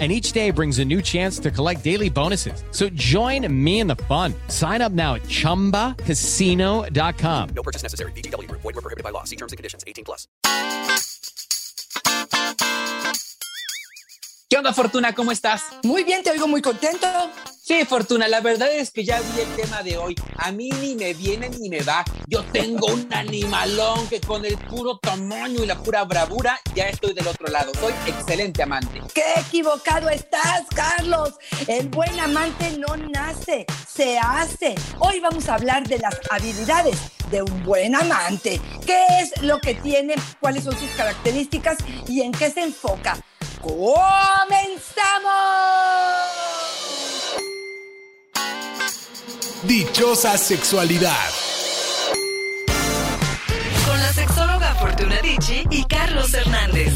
And each day brings a new chance to collect daily bonuses. So join me in the fun. Sign up now at chumbacasino.com. No purchase necessary. BGW. Void were prohibited by law. See terms and conditions. 18 plus. ¿Qué onda, Fortuna? ¿Cómo estás? Muy bien, te oigo muy contento. Sí, Fortuna, la verdad es que ya vi el tema de hoy. A mí ni me viene ni me va. Yo tengo un animalón que con el puro tamaño y la pura bravura ya estoy del otro lado. Soy excelente amante. ¡Qué equivocado estás, Carlos! El buen amante no nace, se hace. Hoy vamos a hablar de las habilidades de un buen amante. ¿Qué es lo que tiene? ¿Cuáles son sus características? ¿Y en qué se enfoca? ¡Comenzamos! Dichosa sexualidad. Con la sexóloga Fortuna Dicci y Carlos Hernández.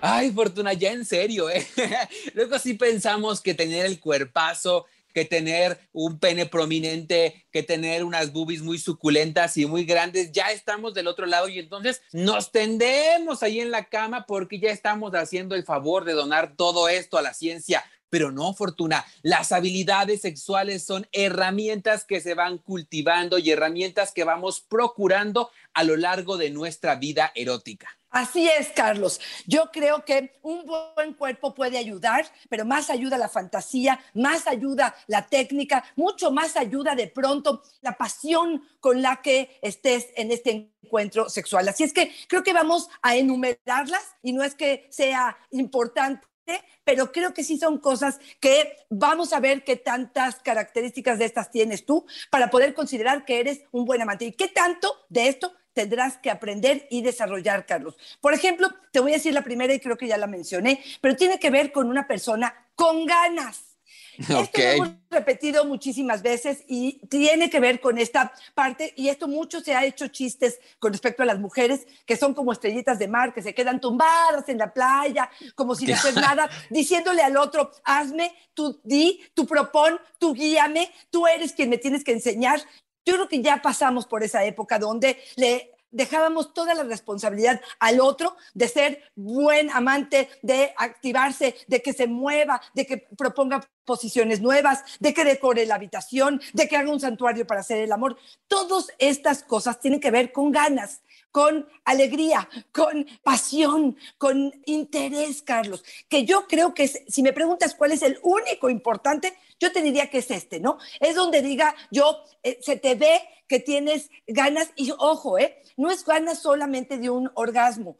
Ay, Fortuna, ya en serio, ¿eh? Luego sí pensamos que tener el cuerpazo, que tener un pene prominente, que tener unas boobies muy suculentas y muy grandes, ya estamos del otro lado y entonces nos tendemos ahí en la cama porque ya estamos haciendo el favor de donar todo esto a la ciencia. Pero no, Fortuna, las habilidades sexuales son herramientas que se van cultivando y herramientas que vamos procurando a lo largo de nuestra vida erótica. Así es, Carlos. Yo creo que un buen cuerpo puede ayudar, pero más ayuda la fantasía, más ayuda la técnica, mucho más ayuda de pronto la pasión con la que estés en este encuentro sexual. Así es que creo que vamos a enumerarlas y no es que sea importante pero creo que sí son cosas que vamos a ver qué tantas características de estas tienes tú para poder considerar que eres un buen amante. ¿Y qué tanto de esto tendrás que aprender y desarrollar, Carlos? Por ejemplo, te voy a decir la primera y creo que ya la mencioné, pero tiene que ver con una persona con ganas. Esto lo hemos repetido muchísimas veces y tiene que ver con esta parte y esto mucho se ha hecho chistes con respecto a las mujeres que son como estrellitas de mar, que se quedan tumbadas en la playa, como sin hacer nada, diciéndole al otro, hazme, tú di, tú propón, tú guíame, tú eres quien me tienes que enseñar. Yo creo que ya pasamos por esa época donde le dejábamos toda la responsabilidad al otro de ser buen amante, de activarse, de que se mueva, de que proponga posiciones nuevas, de que decore la habitación, de que haga un santuario para hacer el amor. Todas estas cosas tienen que ver con ganas, con alegría, con pasión, con interés, Carlos, que yo creo que si me preguntas cuál es el único importante, yo te diría que es este, ¿no? Es donde diga yo, eh, se te ve que tienes ganas y ojo, ¿eh? No es ganas solamente de un orgasmo,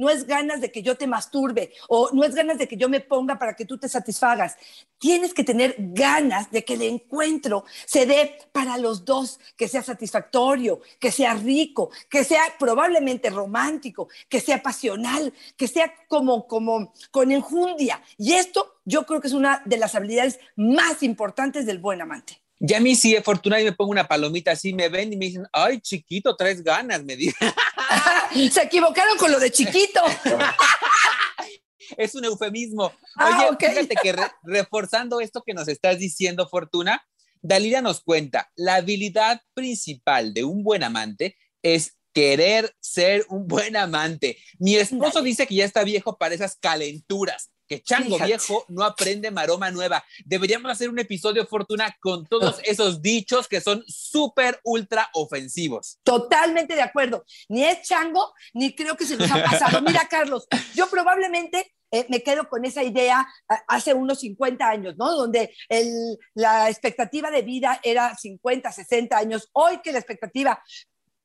no es ganas de que yo te masturbe o no es ganas de que yo me ponga para que tú te satisfagas. Tienes que tener ganas de que el encuentro se dé para los dos, que sea satisfactorio, que sea rico, que sea probablemente romántico, que sea pasional, que sea como, como con enjundia. Y esto yo creo que es una de las habilidades más importantes del buen amante. Ya a mí sí, afortunadamente me pongo una palomita así, me ven y me dicen, ay, chiquito, traes ganas, me dicen. Se equivocaron con lo de chiquito. es un eufemismo. Ah, Oye, fíjate que re- reforzando esto que nos estás diciendo, Fortuna, Dalila nos cuenta, la habilidad principal de un buen amante es querer ser un buen amante. Mi esposo dice que ya está viejo para esas calenturas, que chango Fíjate. viejo no aprende maroma nueva. Deberíamos hacer un episodio, Fortuna, con todos esos dichos que son súper, ultra ofensivos. Totalmente de acuerdo. Ni es chango, ni creo que se nos ha pasado. Mira, Carlos, yo probablemente eh, me quedo con esa idea a- hace unos 50 años, ¿no? Donde el- la expectativa de vida era 50, 60 años. Hoy que la expectativa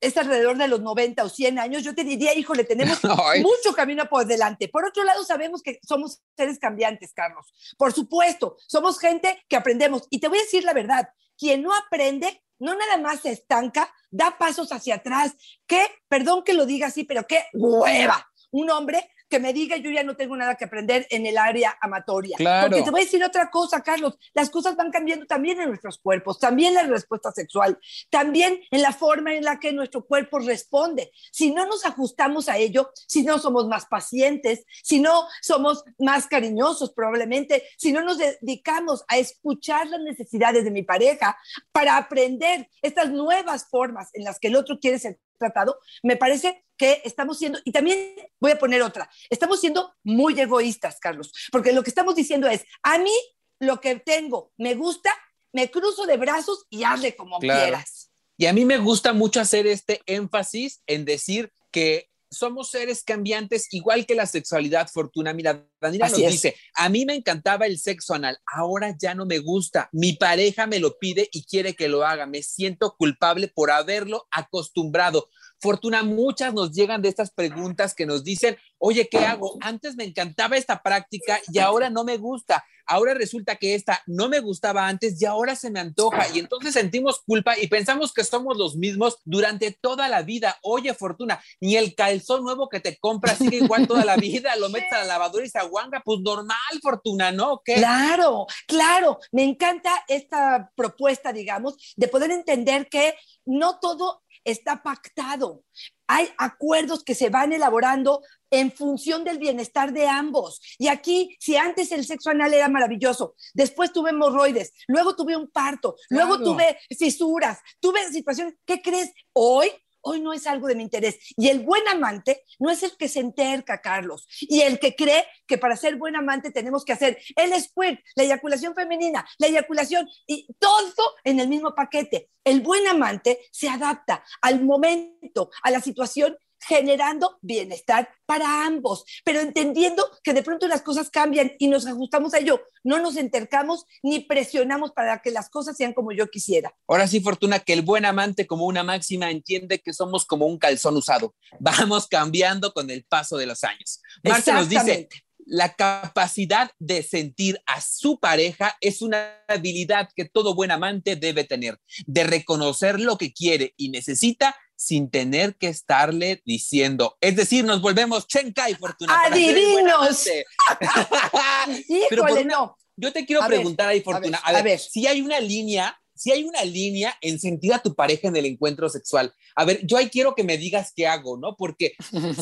es alrededor de los 90 o 100 años, yo te diría, híjole, tenemos Ay. mucho camino por delante. Por otro lado, sabemos que somos seres cambiantes, Carlos. Por supuesto, somos gente que aprendemos. Y te voy a decir la verdad, quien no aprende, no nada más se estanca, da pasos hacia atrás. Qué, perdón que lo diga así, pero qué hueva. Un hombre que me diga yo ya no tengo nada que aprender en el área amatoria. Claro. Porque te voy a decir otra cosa, Carlos, las cosas van cambiando también en nuestros cuerpos, también la respuesta sexual, también en la forma en la que nuestro cuerpo responde. Si no nos ajustamos a ello, si no somos más pacientes, si no somos más cariñosos probablemente, si no nos dedicamos a escuchar las necesidades de mi pareja para aprender estas nuevas formas en las que el otro quiere ser tratado, me parece que estamos siendo, y también voy a poner otra, estamos siendo muy egoístas, Carlos, porque lo que estamos diciendo es, a mí lo que tengo me gusta, me cruzo de brazos y hazle como Claro. quieras. Y a mí me gusta mucho hacer este énfasis en decir que somos seres cambiantes, igual que la sexualidad, Fortuna. Mira, Daniela Así nos es. dice, a mí me encantaba el sexo anal, ahora ya no me gusta. Mi pareja me lo pide y quiere que lo haga. Me siento culpable por haberlo acostumbrado. Fortuna, muchas nos llegan de estas preguntas que nos dicen, oye, ¿qué hago? Antes me encantaba esta práctica y ahora no me gusta. Ahora resulta que esta no me gustaba antes y ahora se me antoja. Y entonces sentimos culpa y pensamos que somos los mismos durante toda la vida. Oye, Fortuna, ni el calzón nuevo que te compras sigue igual toda la vida. Lo metes a la lavadora y se aguanga. Pues normal, Fortuna, ¿no? ¿Qué? Claro, claro. Me encanta esta propuesta, digamos, de poder entender que no todo está pactado. Hay acuerdos que se van elaborando en función del bienestar de ambos. Y aquí, si antes el sexo anal era maravilloso, después tuve hemorroides, luego tuve un parto, luego tuve fisuras, tuve situaciones, ¿qué crees? Hoy hoy no es algo de mi interés. Y el buen amante no es el que se enterca, Carlos, y el que cree que para ser buen amante tenemos que hacer el squirt, la eyaculación femenina, la eyaculación y todo en el mismo paquete. El buen amante se adapta al momento, a la situación generando bienestar para ambos, pero entendiendo que de pronto las cosas cambian y nos ajustamos a ello, no nos entercamos ni presionamos para que las cosas sean como yo quisiera. Ahora sí, Fortuna, que el buen amante como una máxima entiende que somos como un calzón usado. Vamos cambiando con el paso de los años. Marce nos dice, la capacidad de sentir a su pareja es una habilidad que todo buen amante debe tener, de reconocer lo que quiere y necesita sin tener que estarle diciendo. Es decir, nos volvemos Fortuna. ser el buen ¡Adivinos! Híjole, Pero, Fortuna, no. Yo te quiero A ver, preguntar ahí, Fortuna. a ver, a ver. si hay una línea, si hay una línea en sentir a tu pareja en el encuentro sexual. A ver, yo ahí quiero que me digas qué hago, ¿no? Porque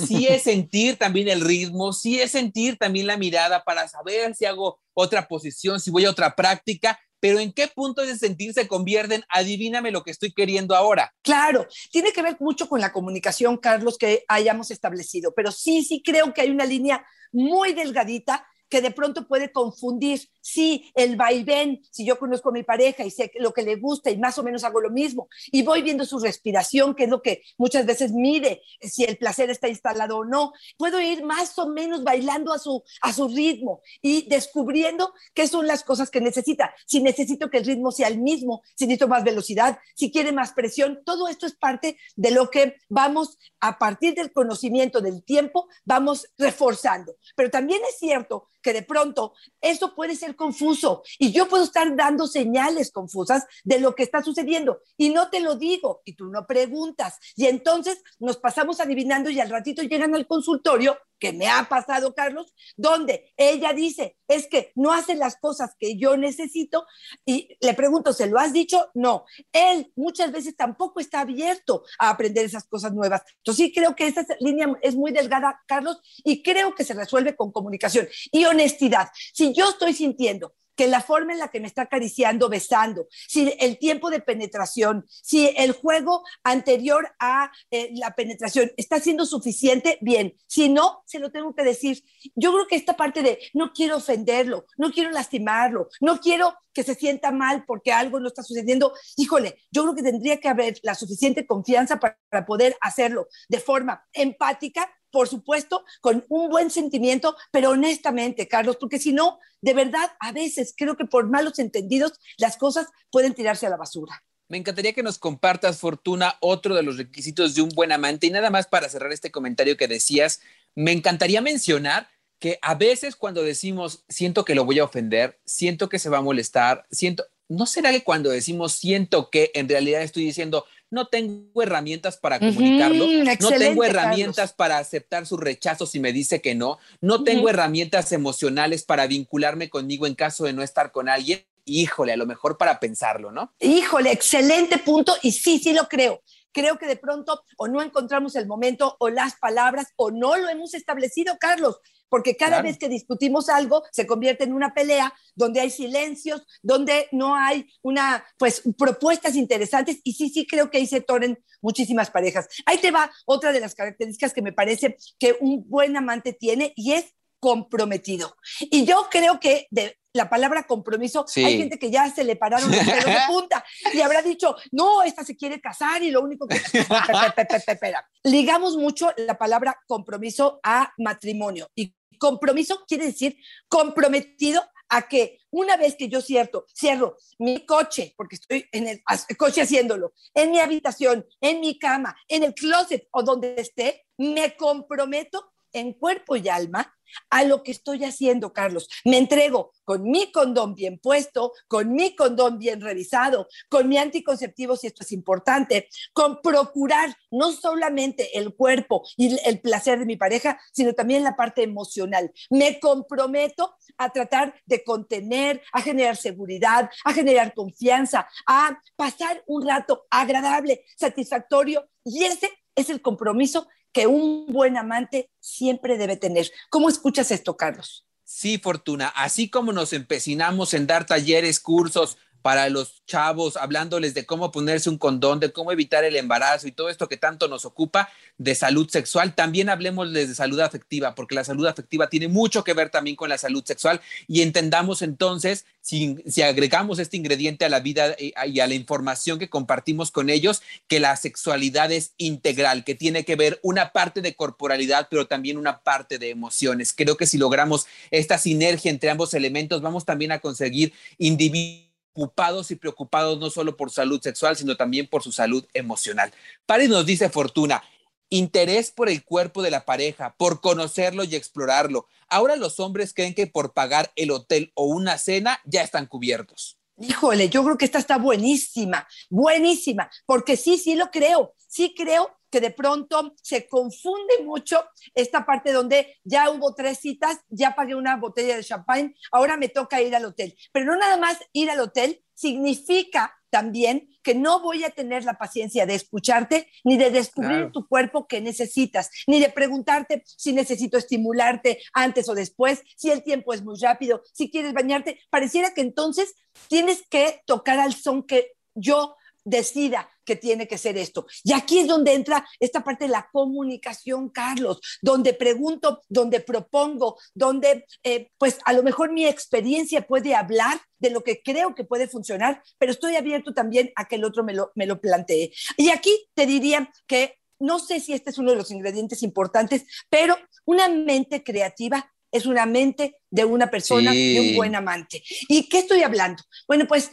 sí es sentir también el ritmo, sí es sentir también la mirada para saber si hago otra posición, si voy a otra práctica, pero en qué punto ese sentir se convierte en adivíname lo que estoy queriendo ahora. Claro, tiene que ver mucho con la comunicación, Carlos, que hayamos establecido, pero sí, sí creo que hay una línea muy delgadita que de pronto puede confundir, sí, el vaivén, si yo conozco a mi pareja y sé lo que le gusta y más o menos hago lo mismo, y voy viendo su respiración, que es lo que muchas veces mide si el placer está instalado o no, puedo ir más o menos bailando a su, a su ritmo y descubriendo qué son las cosas que necesita. Si necesito que el ritmo sea el mismo, si necesito más velocidad, si quiere más presión, todo esto es parte de lo que vamos a partir del conocimiento del tiempo, vamos reforzando. Pero también es cierto que de pronto eso puede ser confuso. Y yo puedo estar dando señales confusas de lo que está sucediendo. Y no te lo digo y tú no preguntas. Y entonces nos pasamos adivinando y al ratito llegan al consultorio que me ha pasado Carlos donde ella dice es que no hace las cosas que yo necesito y le pregunto ¿se lo has dicho? No él muchas veces tampoco está abierto a aprender esas cosas nuevas entonces sí creo que esa línea es muy delgada Carlos y creo que se resuelve con comunicación y honestidad. Si yo estoy sintiendo que la forma en la que me está acariciando, besando, si el tiempo de penetración, si el juego anterior a eh, la penetración está siendo suficiente, bien. Si no, se lo tengo que decir. Yo creo que esta parte de no quiero ofenderlo, no quiero lastimarlo, no quiero que se sienta mal porque algo no está sucediendo, híjole, yo creo que tendría que haber la suficiente confianza para, para poder hacerlo de forma empática por supuesto, con un buen sentimiento, pero honestamente, Carlos, porque si no, de verdad, a veces creo que por malos entendidos las cosas pueden tirarse a la basura. Me encantaría que nos compartas, Fortuna, otro de los requisitos de un buen amante. Y nada más para cerrar este comentario que decías, me encantaría mencionar que a veces cuando decimos, siento que lo voy a ofender, siento que se va a molestar, siento, ¿no será que cuando decimos siento que en realidad estoy diciendo, no tengo herramientas para comunicarlo, no tengo Carlos. herramientas para aceptar su rechazo si me dice que no, no tengo herramientas emocionales para vincularme conmigo en caso de no estar con alguien. Híjole, a lo mejor para pensarlo, ¿no? Híjole, excelente punto y sí, sí lo creo. Creo que de pronto o no encontramos el momento o las palabras o no lo hemos establecido, Carlos, porque cada Claro. vez que discutimos algo se convierte en una pelea donde hay silencios, donde no hay una, pues, propuestas interesantes y sí, sí creo que ahí se toren muchísimas parejas. Ahí te va otra de las características que me parece que un buen amante tiene y es comprometido. Y yo creo que de la palabra compromiso, Sí. hay gente que ya se le pararon los pelos de punta y habrá dicho, no, esta se quiere casar y lo único que... Ligamos mucho la palabra compromiso a matrimonio y compromiso quiere decir comprometido a que una vez que yo cierto, cierro mi coche, porque estoy en el coche haciéndolo, en mi habitación, en mi cama, en el closet o donde esté, me comprometo en cuerpo y alma a lo que estoy haciendo, Carlos. Me entrego con mi condón bien puesto, con mi condón bien revisado, con mi anticonceptivo, si esto es importante, con procurar no solamente el cuerpo y el placer de mi pareja, sino también la parte emocional. Me comprometo a tratar de contener, a generar seguridad, a generar confianza, a pasar un rato agradable, satisfactorio. Y ese es el compromiso que un buen amante siempre debe tener. ¿Cómo escuchas esto, Carlos? Sí, Fortuna, así como nos empecinamos en dar talleres, cursos para los chavos, hablándoles de cómo ponerse un condón, de cómo evitar el embarazo y todo esto que tanto nos ocupa de salud sexual, también hablemosles de salud afectiva, porque la salud afectiva tiene mucho que ver también con la salud sexual y entendamos entonces, si, si agregamos este ingrediente a la vida y a, y a la información que compartimos con ellos, que la sexualidad es integral, que tiene que ver una parte de corporalidad, pero también una parte de emociones. Creo que si logramos esta sinergia entre ambos elementos, vamos también a conseguir individuos ocupados y preocupados no solo por salud sexual, sino también por su salud emocional. Paris nos dice Fortuna, interés por el cuerpo de la pareja, por conocerlo y explorarlo. Ahora los hombres creen que por pagar el hotel o una cena ya están cubiertos. Híjole, yo creo que esta está buenísima, buenísima, porque sí, sí lo creo, sí creo que de pronto se confunde mucho esta parte donde ya hubo tres citas, ya pagué una botella de champán, ahora me toca ir al hotel. Pero no nada más ir al hotel significa también que no voy a tener la paciencia de escucharte ni de descubrir Claro. tu cuerpo que necesitas, ni de preguntarte si necesito estimularte antes o después, si el tiempo es muy rápido, si quieres bañarte. Pareciera que entonces tienes que tocar al son que yo decida que tiene que ser esto. Y aquí es donde entra esta parte de la comunicación, Carlos, donde pregunto, donde propongo, donde eh, pues a lo mejor mi experiencia puede hablar de lo que creo que puede funcionar, pero estoy abierto también a que el otro me lo, me lo plantee. Y aquí te diría que no sé si este es uno de los ingredientes importantes, pero una mente creativa es una mente de una persona Sí. y un buen amante. ¿Y qué estoy hablando? Bueno, pues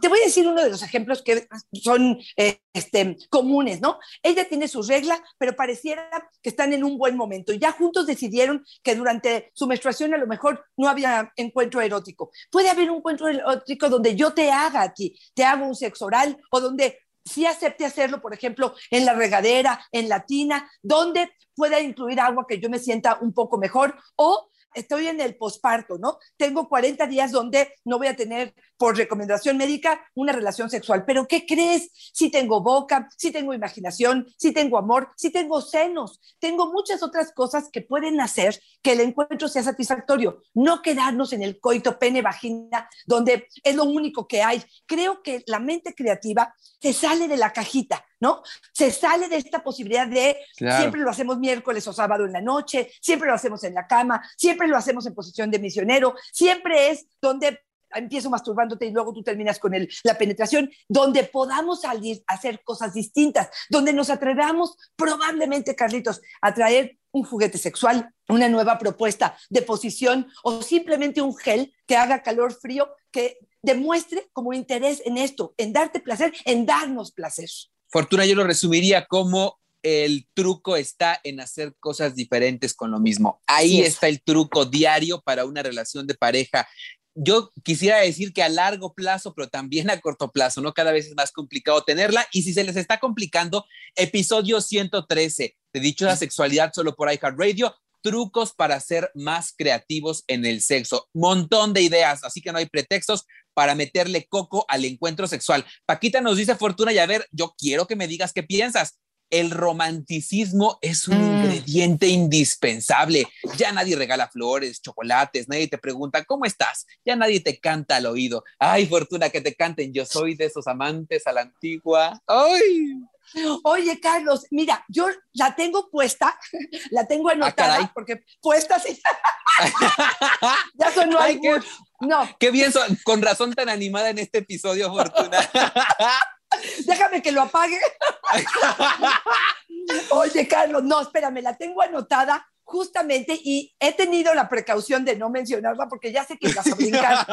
te voy a decir uno de los ejemplos que son eh, este, comunes, ¿no? Ella tiene su regla, pero pareciera que están en un buen momento. Ya juntos decidieron que durante su menstruación a lo mejor no había encuentro erótico. Puede haber un encuentro erótico donde yo te haga a ti, te hago un sexo oral o donde sí acepte hacerlo, por ejemplo, en la regadera, en la tina, donde pueda incluir agua que yo me sienta un poco mejor o estoy en el posparto, ¿no? Tengo 40 días donde no voy a tener, por recomendación médica, una relación sexual. Pero ¿qué crees? Si tengo boca, si tengo imaginación, si tengo amor, si tengo senos, tengo muchas otras cosas que pueden hacer que el encuentro sea satisfactorio. No quedarnos en el coito pene-vagina, donde es lo único que hay. Creo que la mente creativa se sale de la cajita, ¿no? Se sale de esta posibilidad de Claro. siempre lo hacemos miércoles o sábado en la noche, siempre lo hacemos en la cama, siempre lo hacemos en posición de misionero, siempre es donde empiezo masturbándote y luego tú terminas con el, la penetración, donde podamos salir a hacer cosas distintas, donde nos atrevamos probablemente, Carlitos, a traer un juguete sexual, una nueva propuesta de posición o simplemente un gel que haga calor frío, que demuestre como interés en esto, en darte placer, en darnos placer. Fortuna, yo lo resumiría como el truco está en hacer cosas diferentes con lo mismo. Ahí está el truco diario para una relación de pareja yo quisiera decir que a largo plazo, pero también a corto plazo, ¿no? Cada vez es más complicado tenerla. Y si se les está complicando, episodio 113 de Dichosa Sexualidad solo por iHeartRadio, trucos para ser más creativos en el sexo. Montón de ideas, así que no hay pretextos para meterle coco al encuentro sexual. Paquita nos dice Fortuna y a ver, yo quiero que me digas qué piensas el romanticismo es un Mm. ingrediente indispensable. Ya nadie regala flores, chocolates, nadie te pregunta, ¿cómo estás? Ya nadie te canta al oído. Ay, fortuna que te canten, yo soy de esos amantes a la antigua. Ay, Oye, Carlos, mira, yo la tengo puesta, la tengo caray. anotada, porque puesta sí. ya sonó Ay, qué- No, qué bien, son- con razón tan animada en este episodio, Fortuna. déjame que lo apague. Oye, Carlos, no, espérame, la tengo anotada justamente y he tenido la precaución de no mencionarla porque ya sé que vas a brincar.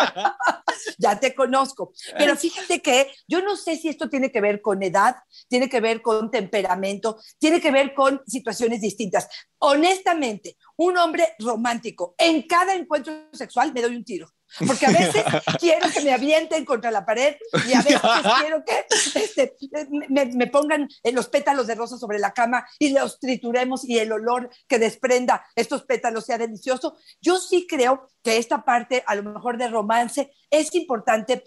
ya te conozco. Pero fíjate que yo no sé si esto tiene que ver con edad, tiene que ver con temperamento, tiene que ver con situaciones distintas. Honestamente, un hombre romántico en cada encuentro sexual me doy un tiro. Porque a veces quiero que me avienten contra la pared y a veces quiero que este, me, me pongan los pétalos de rosa sobre la cama y los trituremos y el olor que desprenda estos pétalos sea delicioso. Yo sí creo que esta parte, a lo mejor de romance, es importante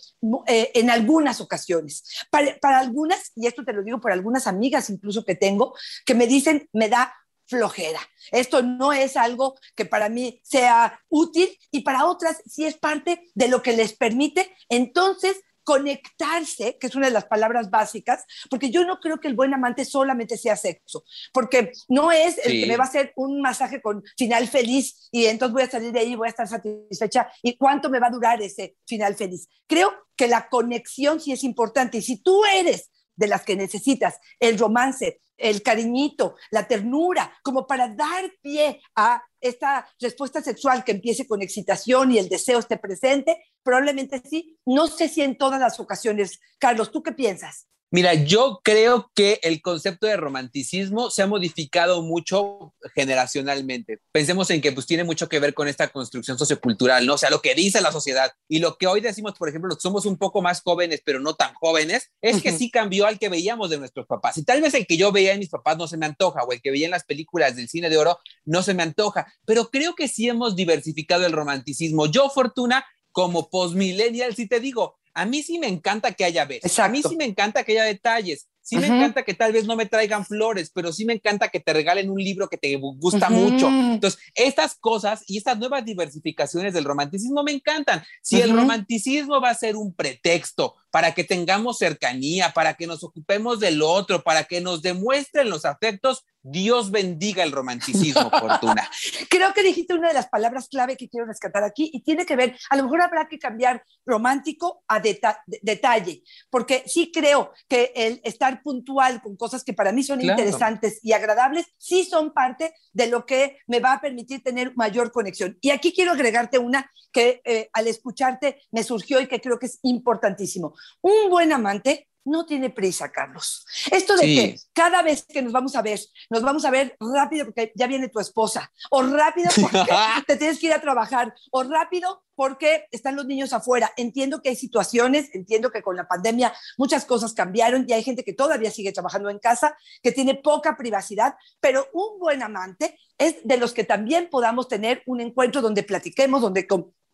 eh, en algunas ocasiones. Para, para algunas, y esto te lo digo por algunas amigas incluso que tengo, que me dicen, me da flojera. Esto no es algo que para mí sea útil y para otras sí es parte de lo que les permite entonces conectarse, que es una de las palabras básicas, porque yo no creo que el buen amante solamente sea sexo, porque no es el Sí. que me va a hacer un masaje con final feliz y entonces voy a salir de ahí y voy a estar satisfecha y cuánto me va a durar ese final feliz. Creo que la conexión sí es importante y si tú eres de las que necesitas, el romance, el cariñito, la ternura, como para dar pie a esta respuesta sexual que empiece con excitación y el deseo esté presente, probablemente sí. No sé si en todas las ocasiones. Carlos, ¿tú qué piensas? Mira, yo creo que el concepto de romanticismo se ha modificado mucho generacionalmente. Pensemos en que pues tiene mucho que ver con esta construcción sociocultural, ¿no? O sea, lo que dice la sociedad y lo que hoy decimos, por ejemplo, los que somos un poco más jóvenes, pero no tan jóvenes, es que sí cambió al que veíamos de nuestros papás. Y tal vez el que yo veía en mis papás no se me antoja, o el que veía en las películas del cine de oro no se me antoja, pero creo que sí hemos diversificado el romanticismo. Yo, Fortuna, como postmillennial, sí te digo, a mí sí me encanta que haya besos. A mí Exacto. sí me encanta que haya detalles. Sí me Ujú. encanta que tal vez no me traigan flores, pero sí me encanta que te regalen un libro que te gusta Ujú. mucho. Entonces, estas cosas y estas nuevas diversificaciones del romanticismo me encantan. Si el Ujú. romanticismo va a ser un pretexto para que tengamos cercanía, para que nos ocupemos del otro, para que nos demuestren los afectos, Dios bendiga el romanticismo, Fortuna. Creo que dijiste una de las palabras clave que quiero rescatar aquí y tiene que ver, a lo mejor habrá que cambiar romántico a deta- de- detalle, porque sí creo que el estar puntual con cosas que para mí son Claro. interesantes y agradables, sí son parte de lo que me va a permitir tener mayor conexión. Y aquí quiero agregarte una que eh, al escucharte me surgió y que creo que es importantísimo. Un buen amante no tiene prisa, Carlos. Esto de Sí. que cada vez que nos vamos a ver, nos vamos a ver rápido porque ya viene tu esposa, o rápido porque te tienes que ir a trabajar, o rápido porque están los niños afuera. Entiendo que hay situaciones, entiendo que con la pandemia muchas cosas cambiaron y hay gente que todavía sigue trabajando en casa, que tiene poca privacidad, pero un buen amante es de los que también podamos tener un encuentro donde platiquemos, donde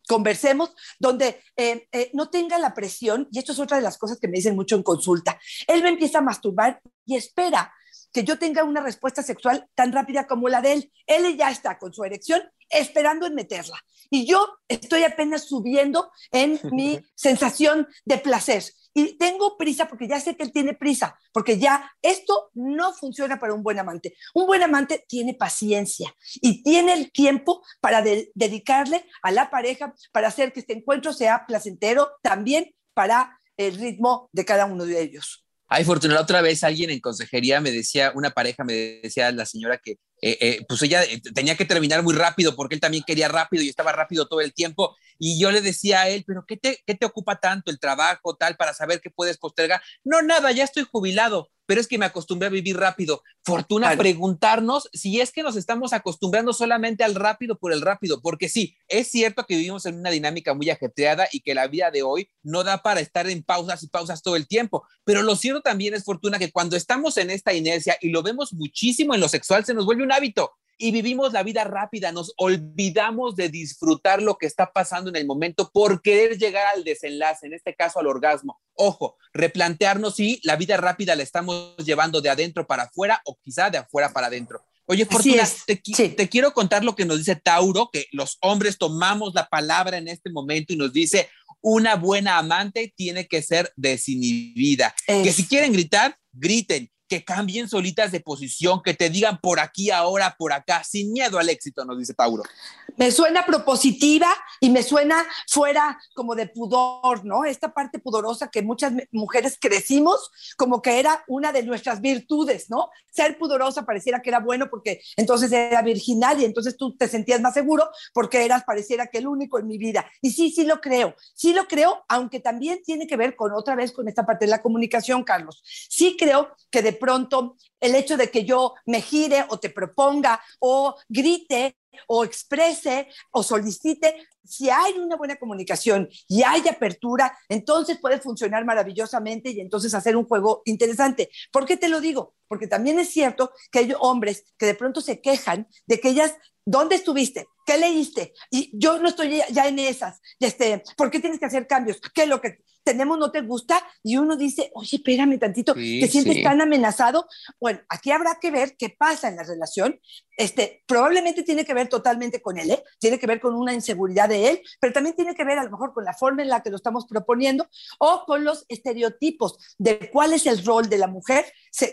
conversemos, donde eh, eh, no tenga la presión, y esto es otra de las cosas que me dicen mucho en consulta, él me empieza a masturbar y espera que yo tenga una respuesta sexual tan rápida como la de él. Él ya está con su erección esperando en meterla. Y yo estoy apenas subiendo en mi sensación de placer. Y tengo prisa porque ya sé que él tiene prisa, porque ya esto no funciona para un buen amante. Un buen amante tiene paciencia y tiene el tiempo para de- dedicarle a la pareja, para hacer que este encuentro sea placentero, también para el ritmo de cada uno de ellos. Ay, Fortuna, otra vez alguien en consejería me decía, una pareja me decía, la señora que eh, eh, pues ella eh, tenía que terminar muy rápido porque él también quería rápido y estaba rápido todo el tiempo. Y yo le decía a él, pero ¿qué te, qué te ocupa tanto el trabajo tal para saber que puedes postergar? No, nada, ya estoy jubilado pero es que me acostumbré a vivir rápido. Fortuna, preguntarnos si es que nos estamos acostumbrando solamente al rápido por el rápido, porque sí, es cierto que vivimos en una dinámica muy ajetreada y que la vida de hoy no da para estar en pausas y pausas todo el tiempo, pero lo cierto también es, Fortuna, que cuando estamos en esta inercia y lo vemos muchísimo en lo sexual, se nos vuelve un hábito y vivimos la vida rápida, nos olvidamos de disfrutar lo que está pasando en el momento por querer llegar al desenlace, en este caso al orgasmo. Ojo, replantearnos si la vida rápida la estamos llevando de adentro para afuera o quizá de afuera para adentro. Oye, Fortuna, te, te, quiero contar lo que nos dice Tauro, que los hombres tomamos la palabra en este momento y nos dice, una buena amante tiene que ser desinhibida. Que si quieren gritar, griten que cambien solitas de posición, que te digan por aquí, ahora, por acá, sin miedo al éxito, nos dice Tauro. Me suena propositiva y me suena fuera como de pudor, ¿no? Esta parte pudorosa que muchas mujeres crecimos como que era una de nuestras virtudes, ¿no? Ser pudorosa pareciera que era bueno porque entonces era virginal y entonces tú te sentías más seguro porque eras, pareciera que el único en mi vida. Y sí, sí lo creo, sí lo creo, aunque también tiene que ver con otra vez con esta parte de la comunicación, Carlos. Sí creo que de pronto el hecho de que yo me gire o te proponga o grite o exprese o solicite, si hay una buena comunicación y hay apertura, entonces puede funcionar maravillosamente y entonces hacer un juego interesante. ¿Por qué te lo digo? Porque también es cierto que hay hombres que de pronto se quejan de que ellas, ¿dónde estuviste? ¿Qué leíste? Y yo no estoy ya en esas. Este, ¿Por qué tienes que hacer cambios? ¿Qué es lo que tenemos no te gusta? Y uno dice, oye, espérame tantito, ¿te sientes tan amenazado? Bueno, aquí habrá que ver qué pasa en la relación. Este, probablemente tiene que ver totalmente con él, ¿eh? tiene que ver con una inseguridad de él, pero también tiene que ver a lo mejor con la forma en la que lo estamos proponiendo o con los estereotipos de cuál es el rol de la mujer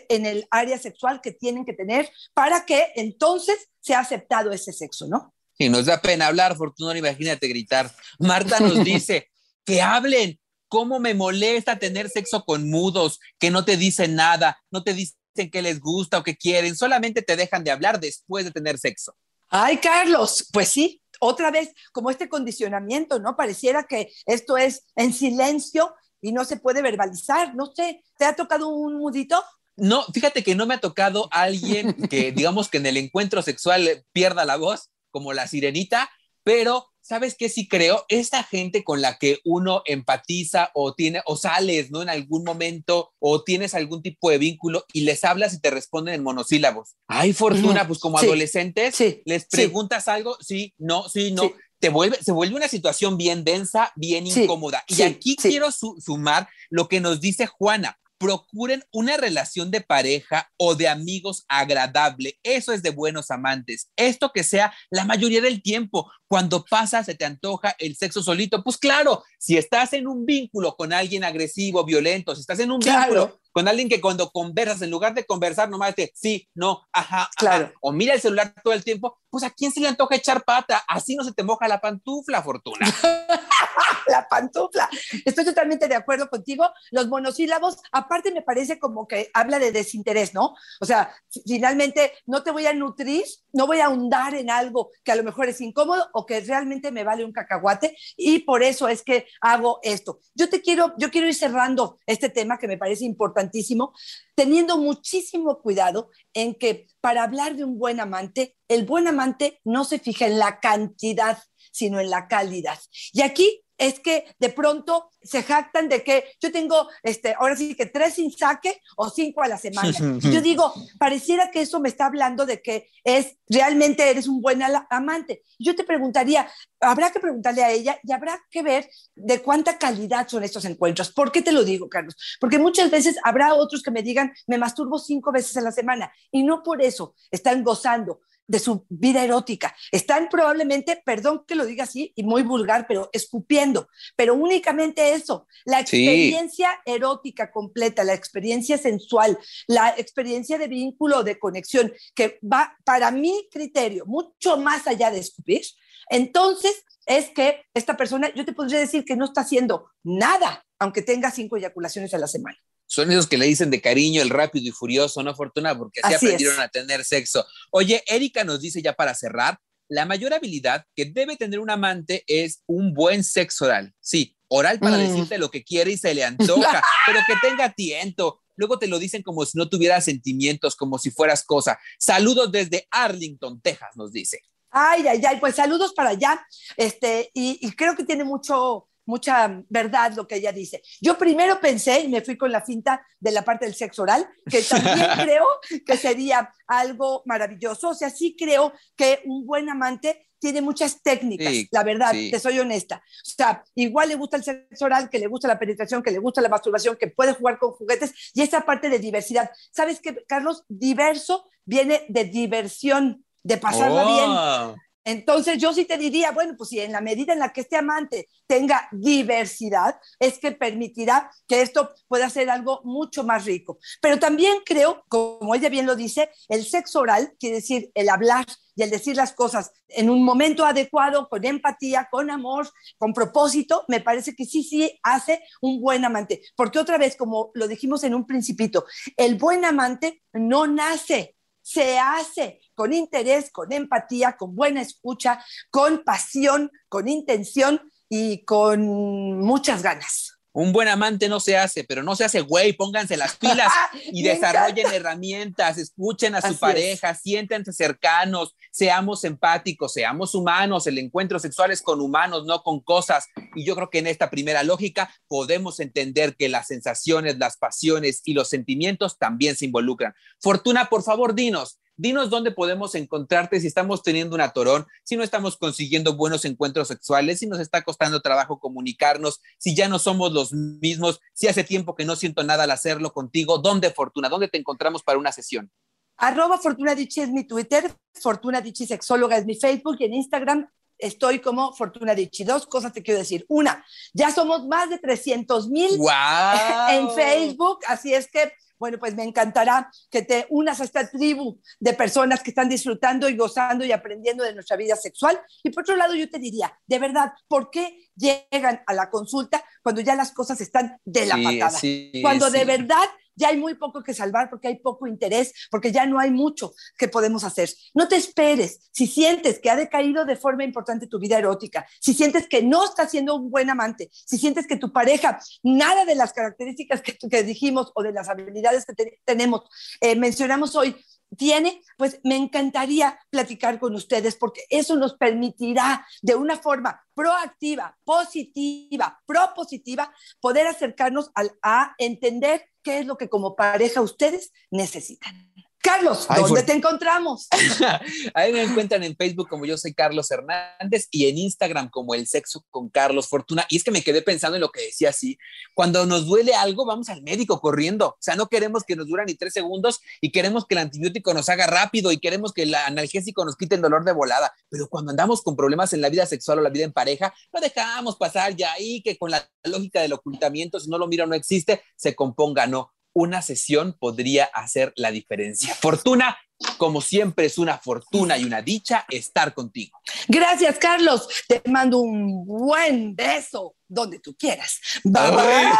en el área sexual que tienen que tener para que entonces sea aceptado ese sexo, ¿no? Y nos da pena hablar, Fortuna, imagínate gritar. Marta nos dice que hablen. ¿Cómo me molesta tener sexo con mudos que no te dicen nada, no te dicen qué les gusta o qué quieren, solamente te dejan de hablar después de tener sexo? Ay, Carlos, pues sí, otra vez, como este condicionamiento, ¿no? Pareciera que esto es en silencio y no se puede verbalizar. No sé, ¿te ha tocado un mudito? No, fíjate que no me ha tocado alguien que, digamos, que en el encuentro sexual pierda la voz, como la sirenita, pero ¿sabes qué sí creo? Esta gente con la que uno empatiza o tiene o sales, ¿no? En algún momento o tienes algún tipo de vínculo y les hablas y te responden en monosílabos. Hay fortuna, pues como adolescentes, les preguntas algo, sí, no, sí, no. Te vuelve, se vuelve una situación bien densa, bien incómoda. Y aquí quiero sumar lo que nos dice Juana procuren una relación de pareja o de amigos agradable. Eso es de buenos amantes. Esto que sea la mayoría del tiempo. Cuando pasa, se te antoja el sexo solito. Pues claro, si estás en un vínculo con alguien agresivo, violento, si estás en un vínculo con alguien que cuando conversas, en lugar de conversar, nomás te sí, no, ajá, claro. o mira el celular todo el tiempo, pues a quién se le antoja echar pata, así no se te moja la pantufla, Fortuna. la pantufla. Estoy totalmente de acuerdo contigo. Los monosílabos, aparte me parece como que habla de desinterés, ¿no? O sea, finalmente no te voy a nutrir, no voy a ahondar en algo que a lo mejor es incómodo o que realmente me vale un cacahuate y por eso es que hago esto. Yo te quiero, yo quiero ir cerrando este tema que me parece importantísimo, teniendo muchísimo cuidado en que para hablar de un buen amante, el buen amante no se fija en la cantidad, sino en la calidad. Y aquí es que de pronto se jactan de que yo tengo, este, ahora sí que tres sin saque o cinco a la semana. yo digo, pareciera que eso me está hablando de que es realmente eres un buen amante. Yo te preguntaría, habrá que preguntarle a ella y habrá que ver de cuánta calidad son estos encuentros. ¿Por qué te lo digo, Carlos? Porque muchas veces habrá otros que me digan, me masturbo cinco veces a la semana y no por eso están gozando de su vida erótica. Están probablemente, perdón que lo diga así y muy vulgar, pero escupiendo, pero únicamente eso, la experiencia erótica completa, la experiencia sensual, la experiencia de vínculo, de conexión, que va para mi criterio mucho más allá de escupir, entonces es que esta persona, yo te podría decir que no está haciendo nada, aunque tenga cinco eyaculaciones a la semana. Son esos que le dicen de cariño el rápido y furioso, ¿no, Fortuna? Porque así, Así aprendieron es. a tener sexo. Oye, Erika nos dice ya para cerrar, la mayor habilidad que debe tener un amante es un buen sexo oral. Sí, oral para Mm. decirte lo que quiere y se le antoja, pero que tenga tiento. Luego te lo dicen como si no tuvieras sentimientos, como si fueras cosa. Saludos desde Arlington, Texas, nos dice. Ay, ay, ay, pues saludos para allá. Este, y, y creo que tiene mucho, mucha verdad lo que ella dice. Yo primero pensé, y me fui con la finta de la parte del sexo oral, que también creo que sería algo maravilloso. O sea, sí creo que un buen amante tiene muchas técnicas, Sí, la verdad, sí. te soy honesta. O sea, igual le gusta el sexo oral, que le gusta la penetración, que le gusta la masturbación, que puede jugar con juguetes y esa parte de diversidad. ¿Sabes qué, Carlos? Diverso viene de diversión, de pasarla bien. Entonces yo sí te diría, bueno, pues si en la medida en la que este amante tenga diversidad, es que permitirá que esto pueda ser algo mucho más rico. Pero también creo, como ella bien lo dice, el sexo oral, quiere decir el hablar y el decir las cosas en un momento adecuado, con empatía, con amor, con propósito, me parece que sí, sí hace un buen amante. Porque otra vez, como lo dijimos en un principito, el buen amante no nace, se hace con interés, con empatía, con buena escucha, con pasión, con intención y con muchas ganas. Un buen amante no se hace, pero no se hace güey, pónganse las pilas y desarrollen encanta. herramientas, escuchen a su Así es. pareja, siéntense cercanos, seamos empáticos, seamos humanos, el encuentro sexual es con humanos, no con cosas. Y yo creo que en esta primera lógica podemos entender que las sensaciones, las pasiones y los sentimientos también se involucran. Fortuna, por favor, dinos, Dinos dónde podemos encontrarte si estamos teniendo un atorón, si no estamos consiguiendo buenos encuentros sexuales, si nos está costando trabajo comunicarnos, si ya no somos los mismos, si hace tiempo que no siento nada al hacerlo contigo. ¿Dónde, Fortuna? ¿Dónde te encontramos para una sesión? Arroba Fortuna Dichi es mi Twitter, Fortuna Dichi Sexóloga es mi Facebook y en Instagram estoy como Fortuna Dichi. Dos cosas te quiero decir. Una, ya somos más de 300 mil ¡Wow! en Facebook, así es que, bueno, pues me encantará que te unas a esta tribu de personas que están disfrutando y gozando y aprendiendo de nuestra vida sexual. Y por otro lado, yo te diría, de verdad, ¿por qué llegan a la consulta cuando ya las cosas están de la Sí, patada? sí, cuando de verdad ya hay muy poco que salvar porque hay poco interés, porque ya no hay mucho que podemos hacer. No te esperes. Si sientes que ha decaído de forma importante tu vida erótica, si sientes que no estás siendo un buen amante, si sientes que tu pareja, nada de las características que, que dijimos o de las habilidades que te- tenemos, eh, mencionamos hoy, tiene, pues me encantaría platicar con ustedes porque eso nos permitirá de una forma proactiva, positiva, propositiva, poder acercarnos al- a entender qué es lo que como pareja ustedes necesitan. Carlos, ¿dónde te encontramos? Ahí me encuentran en Facebook como yo soy Carlos Hernández y en Instagram como El Sexo con Carlos Fortuna. Y es que me quedé pensando en lo que decía así. Cuando nos duele algo, vamos al médico corriendo. O sea, no queremos que nos dure ni tres segundos y queremos que el antibiótico nos haga rápido y queremos que el analgésico nos quite el dolor de volada. Pero cuando andamos con problemas en la vida sexual o la vida en pareja, no dejamos pasar ya ahí que con la lógica del ocultamiento, si no lo miro no existe, se componga, no. Una sesión podría hacer la diferencia. Fortuna, como siempre, es una fortuna y una dicha estar contigo. Gracias, Carlos. Te mando un buen beso donde tú quieras. Bye, bye.